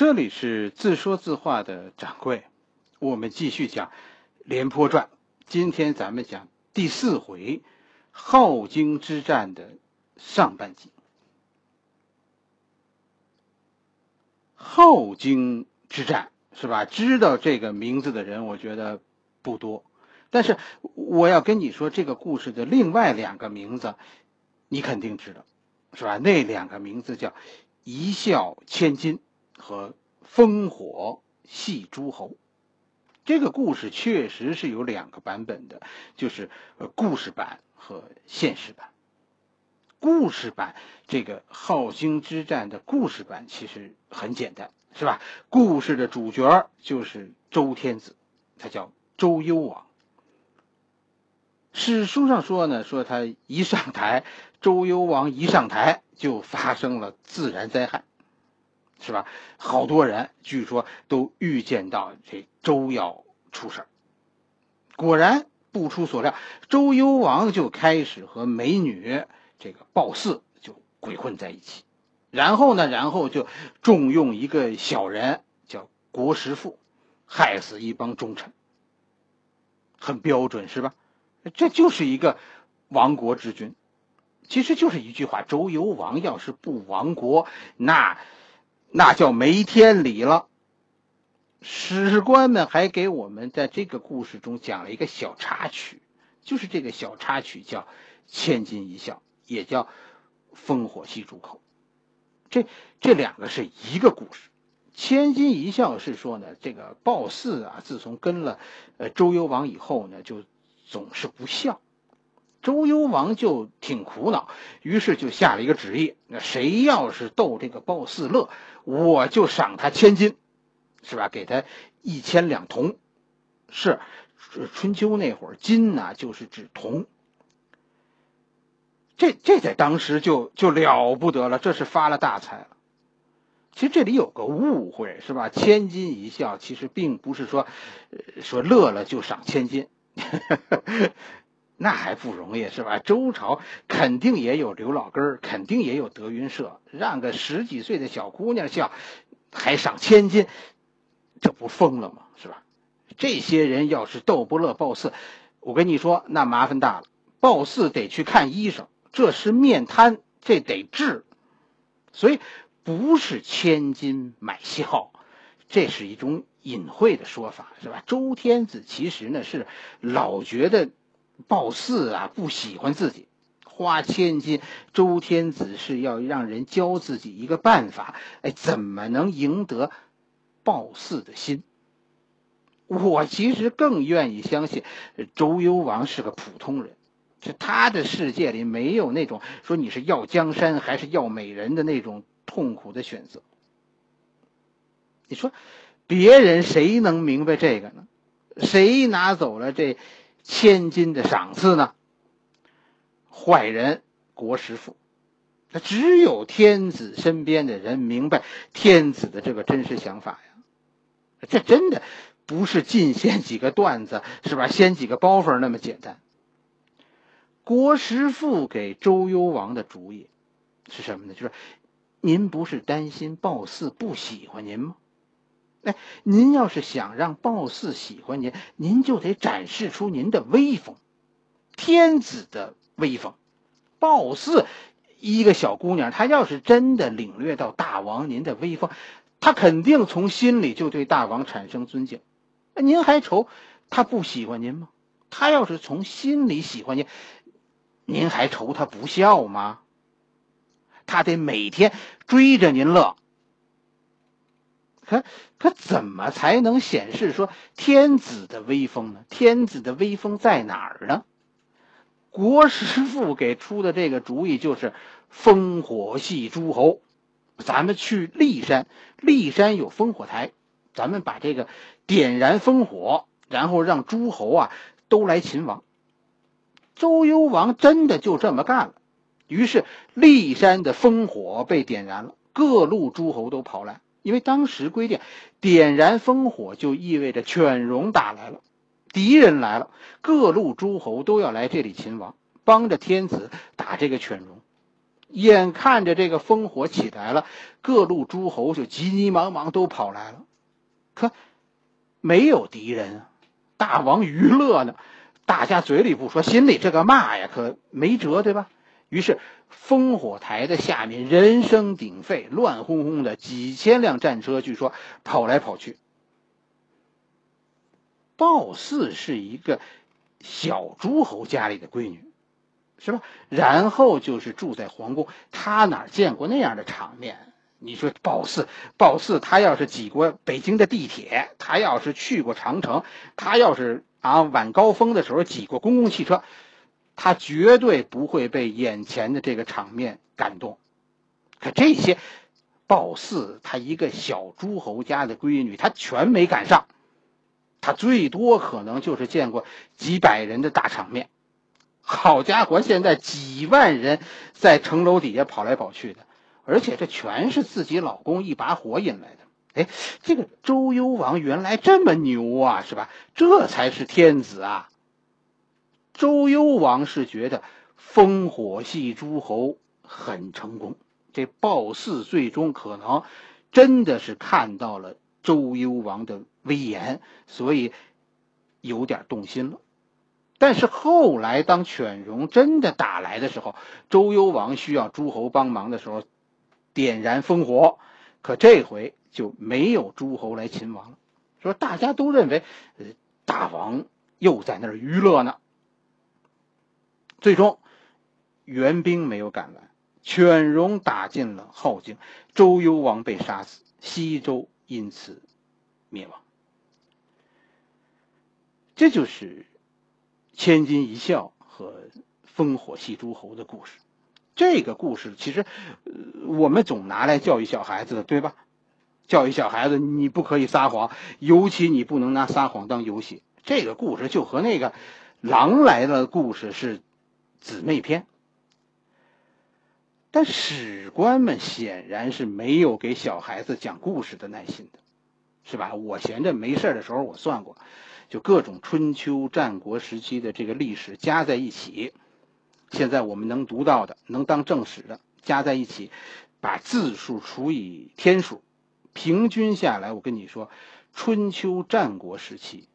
这里是自说自话的掌柜，我们继续讲《廉颇传》。今天咱们讲第四回镐京之战的上半集。镐京之战是吧？知道这个名字的人，我觉得不多。但是我要跟你说，这个故事的另外两个名字，你肯定知道，是吧？那两个名字叫“一笑千金”和“烽火戏诸侯”。这个故事确实是有两个版本的，就是呃故事版和现实版。故事版这个镐京之战的故事版其实很简单，是吧？故事的主角就是周天子，他叫周幽王。史书上说呢，说他一上台，周幽王一上台就发生了自然灾害，是吧？好多人据说都预见到这周要出事儿。果然不出所料，周幽王就开始和美女这个褒姒就鬼混在一起，然后呢，然后就重用一个小人叫国师傅，害死一帮忠臣。很标准是吧？这就是一个亡国之君，其实就是一句话：周幽王要是不亡国，那那叫没天理了。史官们还给我们在这个故事中讲了一个小插曲，就是这个小插曲叫“千金一笑”，也叫“烽火戏诸侯”。这这两个是一个故事，“千金一笑”是说呢，这个褒姒啊，自从跟了呃周幽王以后呢，就。总是不笑，周幽王就挺苦恼，于是就下了一个旨意：那谁要是逗这个褒姒乐，我就赏他千金，是吧？给他一千两铜。是春秋那会儿，金呢就是指铜。这这在当时就就了不得了，这是发了大财了。其实这里有个误会，是吧？千金一笑，其实并不是说说乐了就赏千金。那还不容易是吧？周朝肯定也有刘老根儿，肯定也有德云社，让个十几岁的小姑娘笑，还赏千金，这不疯了吗？是吧？这些人要是逗不乐褒姒，我跟你说，那麻烦大了。褒姒得去看医生，这是面瘫，这得治。所以不是千金买笑，这是一种。隐晦的说法是吧？周天子其实呢是老觉得褒姒啊不喜欢自己，花千金。周天子是要让人教自己一个办法，哎，怎么能赢得褒姒的心？我其实更愿意相信周幽王是个普通人，就他的世界里没有那种说你是要江山还是要美人的那种痛苦的选择。你说？别人谁能明白这个呢？谁拿走了这千金的赏赐呢？坏人国师傅，那只有天子身边的人明白天子的这个真实想法呀。这真的不是进献几个段子是吧？掀几个包袱那么简单。国师傅给周幽王的主意是什么呢？就是您不是担心褒姒不喜欢您吗？哎，您要是想让褒姒喜欢您，您就得展示出您的威风，天子的威风。褒姒一个小姑娘，她要是真的领略到大王您的威风，她肯定从心里就对大王产生尊敬。您还愁她不喜欢您吗？她要是从心里喜欢您，您还愁她不笑吗？她得每天追着您乐。可可怎么才能显示说天子的威风呢？天子的威风在哪儿呢？国师傅给出的这个主意就是烽火戏诸侯。咱们去骊山，骊山有烽火台，咱们把这个点燃烽火，然后让诸侯啊都来秦王。周幽王真的就这么干了，于是骊山的烽火被点燃了，各路诸侯都跑来。因为当时规定，点燃烽火就意味着犬戎打来了，敌人来了，各路诸侯都要来这里擒王，帮着天子打这个犬戎。眼看着这个烽火起来了，各路诸侯就急急忙忙都跑来了，可没有敌人啊，大王娱乐呢，大家嘴里不说，心里这个骂呀，可没辙，对吧？于是烽火台的下面人声鼎沸，乱哄哄的，几千辆战车，据说跑来跑去。鲍四是一个小诸侯家里的闺女，是吧？然后就是住在皇宫，他哪见过那样的场面？你说鲍四，鲍四，他要是挤过北京的地铁，他要是去过长城，他要是啊晚高峰的时候挤过公共汽车，他绝对不会被眼前的这个场面感动。可这些，褒姒他一个小诸侯家的闺女，他全没赶上。他最多可能就是见过几百人的大场面，好家伙，现在几万人在城楼底下跑来跑去的，而且这全是自己老公一把火引来的。哎，这个周幽王原来这么牛啊，是吧？这才是天子啊！周幽王是觉得烽火戏诸侯很成功，这鲍四最终可能真的是看到了周幽王的。威严，所以有点动心了。但是后来，当犬戎真的打来的时候，周幽王需要诸侯帮忙的时候，点燃烽火，可这回就没有诸侯来擒王了。说大家都认为，呃，大王又在那儿娱乐呢。最终，援兵没有赶来，犬戎打进了镐京，周幽王被杀死，西周因此灭亡。这就是千金一笑和烽火戏诸侯的故事。这个故事其实，我们总拿来教育小孩子，对吧？教育小孩子，你不可以撒谎，尤其你不能拿撒谎当游戏。这个故事就和那个狼来了故事是姊妹篇。但史官们显然是没有给小孩子讲故事的耐心的，是吧？我闲着没事的时候，我算过。就各种春秋战国时期的这个历史加在一起，现在我们能读到的、能当正史的加在一起，把字数除以天数，平均下来，我跟你说，春秋战国时期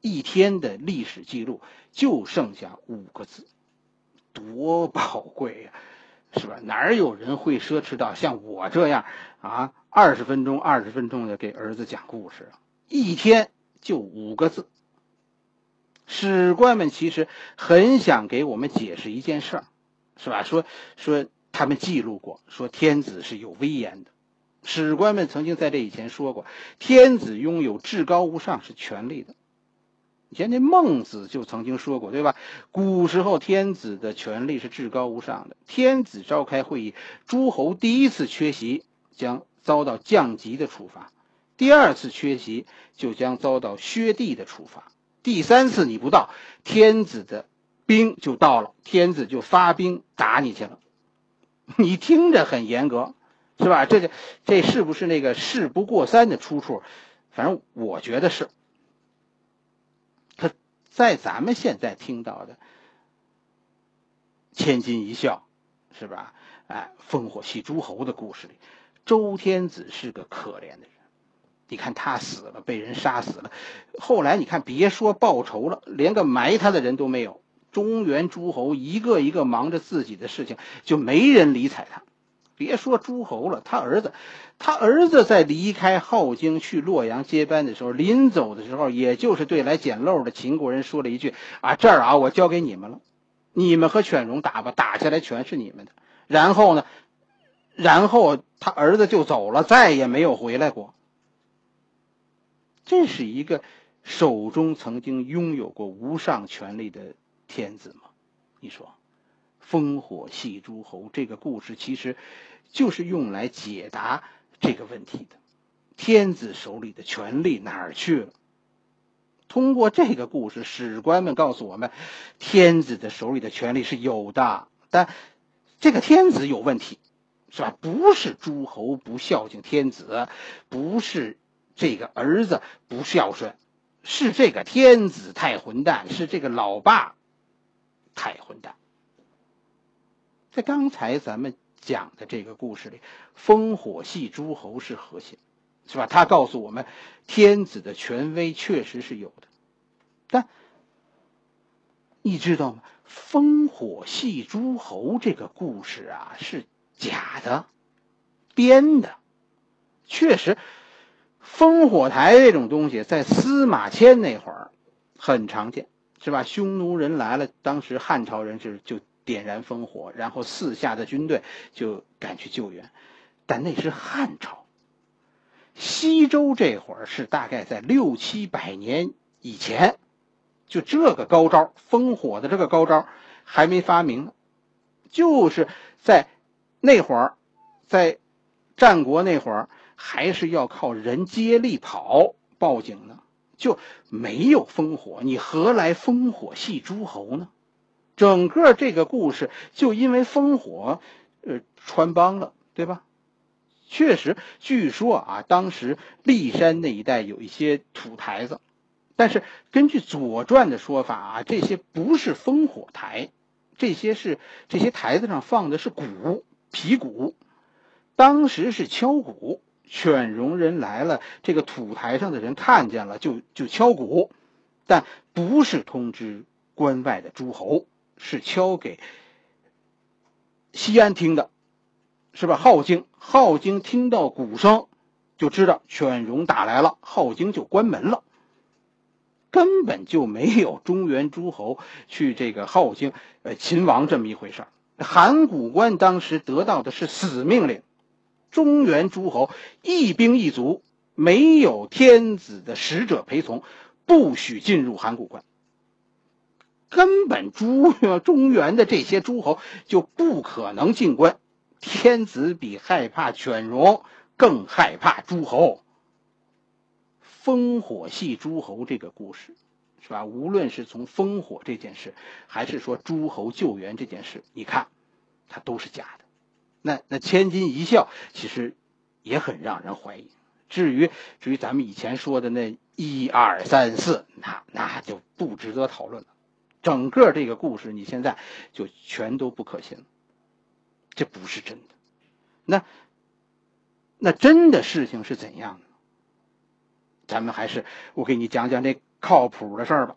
一天的历史记录就剩下五个字，多宝贵呀，是吧？哪有人会奢侈到像我这样啊，二十分钟、二十分钟的给儿子讲故事啊？一天。就五个字，史官们其实很想给我们解释一件事儿，是吧？说说他们记录过，说天子是有威严的。史官们曾经在这以前说过，天子拥有至高无上是权力的。以前那孟子就曾经说过，对吧？古时候天子的权力是至高无上的，天子召开会议，诸侯第一次缺席将遭到降级的处罚。第二次缺席就将遭到削地的处罚，第三次你不到，天子的兵就到了，天子就发兵打你去了。你听着很严格，是吧？这这这是不是那个事不过三的出处？反正我觉得是。在咱们现在听到的千金一笑，是吧？哎，烽火戏诸侯的故事里，周天子是个可怜的人。你看他死了，被人杀死了。后来你看，别说报仇了，连个埋他的人都没有。中原诸侯一个一个忙着自己的事情，就没人理睬他。别说诸侯了，他儿子，他儿子在离开镐京去洛阳接班的时候，临走的时候，也就是对来捡漏的秦国人说了一句：“啊，这儿啊，我交给你们了，你们和犬戎打吧，打下来全是你们的。”然后呢，然后他儿子就走了，再也没有回来过。这是一个手中曾经拥有过无上权力的天子吗？你说，烽火戏诸侯这个故事其实就是用来解答这个问题的。天子手里的权力哪儿去了？通过这个故事，史官们告诉我们，天子的手里的权力是有的，但这个天子有问题，是吧？不是诸侯不孝敬天子，不是。这个儿子不孝顺，是这个天子太混蛋，是这个老爸太混蛋。在刚才咱们讲的这个故事里，烽火戏诸侯是核心，是吧？他告诉我们，天子的权威确实是有的，但你知道吗？烽火戏诸侯这个故事啊，是假的，编的。确实，烽火台这种东西在司马迁那会儿很常见，是吧？匈奴人来了，当时汉朝人是就点燃烽火，然后四下的军队就赶去救援。但那是汉朝，西周这会儿是大概在六七百年以前。就这个高招，烽火的这个高招还没发明呢，就是在那会儿，在战国那会儿，还是要靠人接力跑报警呢，就没有烽火，你何来烽火戏诸侯呢？整个这个故事就因为烽火，呃，穿帮了，对吧？确实，据说啊，当时骊山那一带有一些土台子。但是根据《左传》的说法啊，这些不是烽火台，这些是这些台子上放的是鼓皮鼓，当时是敲鼓。犬戎人来了，这个土台上的人看见了，就就敲鼓，但不是通知关外的诸侯，是敲给西安听的，是吧？镐京，镐京听到鼓声，就知道犬戎打来了，镐京就关门了。根本就没有中原诸侯去这个镐京，呃，秦王这么一回事儿。函谷关当时得到的是死命令，中原诸侯一兵一卒，没有天子的使者陪从，不许进入函谷关。根本诸中原的这些诸侯就不可能进关。天子比害怕犬戎，更害怕诸侯。烽火戏诸侯这个故事，是吧？无论是从烽火这件事，还是说诸侯救援这件事，你看，它都是假的。那那千金一笑，其实也很让人怀疑。至于至于咱们以前说的那一二三四，那那就不值得讨论了。整个这个故事，你现在就全都不可信了。这不是真的。那那真的事情是怎样的？咱们还是我给你讲讲这靠谱的事儿吧，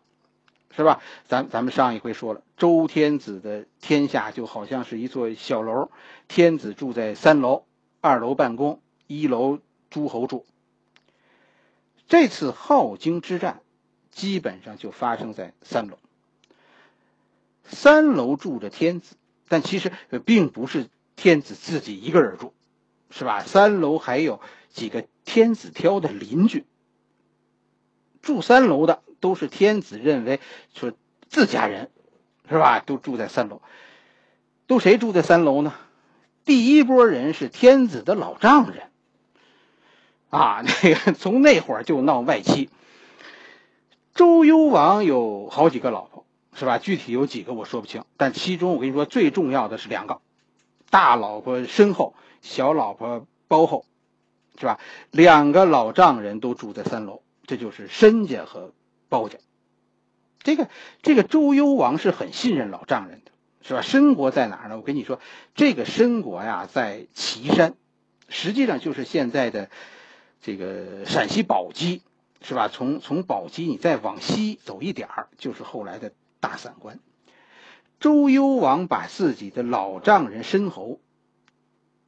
是吧？咱咱们上一回说了，周天子的天下就好像是一座小楼，天子住在三楼，二楼办公，一楼诸侯住。这次镐京之战，基本上就发生在三楼。三楼住着天子，但其实并不是天子自己一个人住，是吧？三楼还有几个天子挑的邻居。住三楼的都是天子认为说自家人，是吧？都住在三楼，都谁住在三楼呢？第一波人是天子的老丈人，啊，那个从那会儿就闹外戚。周幽王有好几个老，是吧？具体有几个我说不清，但其中我跟你说最重要的是两个，大老婆身后，小老婆包后，是吧？两个老丈人都住在三楼。这就是申家和包家，这个这个周幽王是很信任老丈人的，是吧？申国在哪儿呢？我跟你说，这个申国呀，在岐山，实际上就是现在的这个陕西宝鸡，是吧？从从宝鸡你再往西走一点儿，就是后来的大散关。周幽王把自己的老丈人申侯，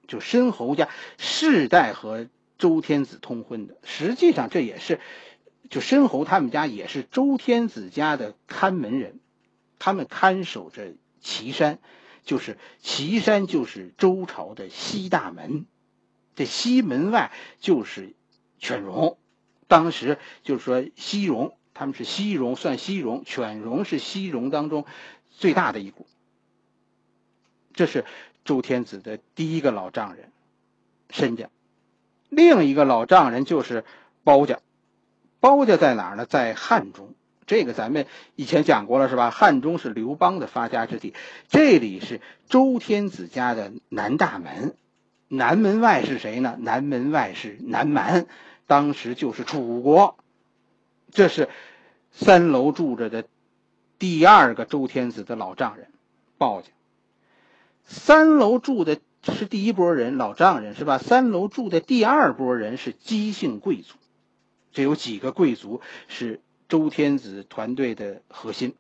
就申侯家世代和周天子通婚的，实际上这也是。就申侯他们家也是周天子家的看门人，他们看守着岐山，就是岐山就是周朝的西大门，这西门外就是犬戎，当时就是说西戎，他们是西戎，算西戎，犬戎是西戎当中最大的一股。这是周天子的第一个老丈人，申家，另一个老丈人就是包家。包家在哪儿呢？在汉中，这个咱们以前讲过了，是吧？汉中是刘邦的发家之地，这里是周天子家的南大门，南门外是谁呢？南门外是南蛮，当时就是楚国。这是三楼住着的第二个周天子的老丈人，鲍家。三楼住的是第一波人，老丈人是吧？三楼住的第二波人是姬姓贵族，这有几个贵族是周天子团队的核心。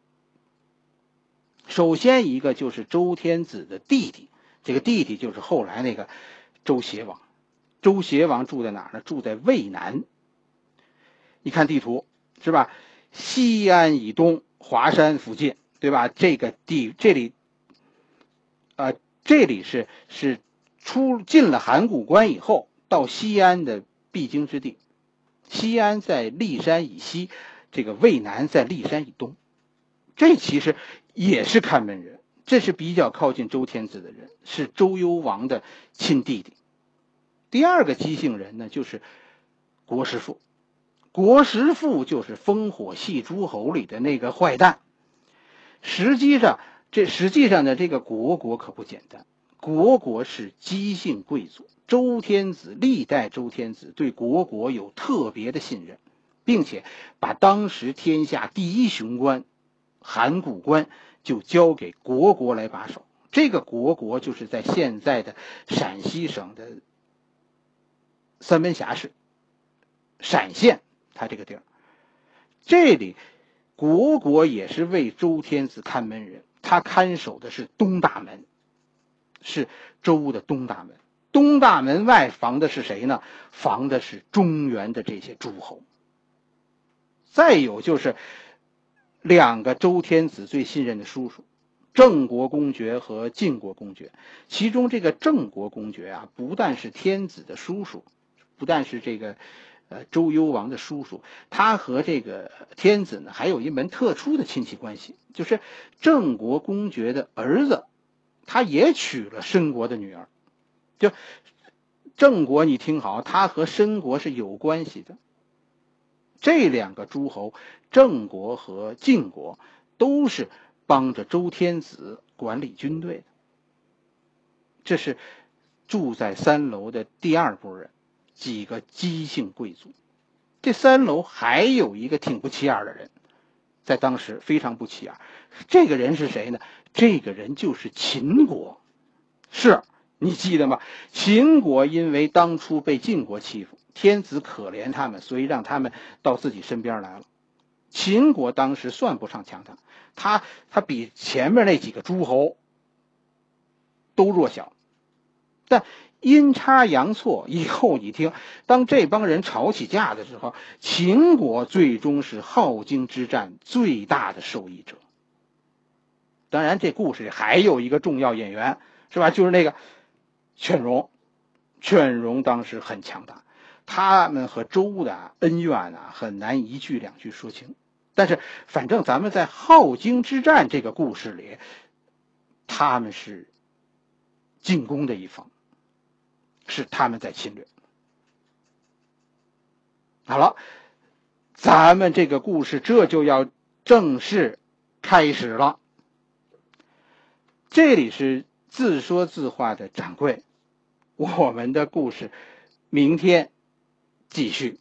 首先一个就是周天子的弟弟，这个弟弟就是后来那个周邪王。周邪王住在哪儿呢？住在渭南。你看地图是吧？西安以东，华山附近，对吧？这个地这里，啊，这里是是出进了函谷关以后到西安的必经之地。西安在骊山以西，这个渭南在骊山以东。这其实也是看门人，这是比较靠近周天子的人，是周幽王的亲弟弟。第二个姬姓人呢，就是国师父。国师父就是烽火戏诸侯里的那个坏蛋。实际上，这实际上呢，这个国国可不简单。国国是姬姓贵族，周天子历代周天子对国国有特别的信任，并且把当时天下第一雄关函谷关就交给国国来把守。这个国国就是在现在的陕西省的三门峡市，陕县。他这个地儿，这里国国也是为周天子看门人，他看守的是东大门，是周的东大门。东大门外防的是谁呢？防的是中原的这些诸侯。再有就是两个周天子最信任的叔叔，郑国公爵和晋国公爵。其中这个郑国公爵啊，不但是天子的叔叔，不但是这个。呃，周幽王的叔叔，他和这个天子呢，还有一门特殊的亲戚关系，就是郑国公爵的儿子，他也娶了申国的女儿。就郑国，你听好，他和申国是有关系的。这两个诸侯，郑国和晋国，都是帮着周天子管理军队的。这是住在三楼的第二波人。几个姬姓贵族，这三楼还有一个挺不起眼的人，在当时非常不起眼。这个人是谁呢？这个人就是秦国。是你记得吗？秦国因为当初被晋国欺负，天子可怜他们，所以让他们到自己身边来了。秦国当时算不上强大，他他比前面那几个诸侯都弱小，但。阴差阳错，以后你听，当这帮人吵起架的时候，秦国最终是镐京之战最大的受益者。当然，这故事里还有一个重要演员，是吧？就是那个犬戎。犬戎当时很强大，他们和周的恩怨啊，很难一句两句说清。但是，反正咱们在镐京之战这个故事里，他们是进攻的一方。是他们在侵略。好了，咱们这个故事这就要正式开始了。这里是自说自话的掌柜，我们的故事明天继续。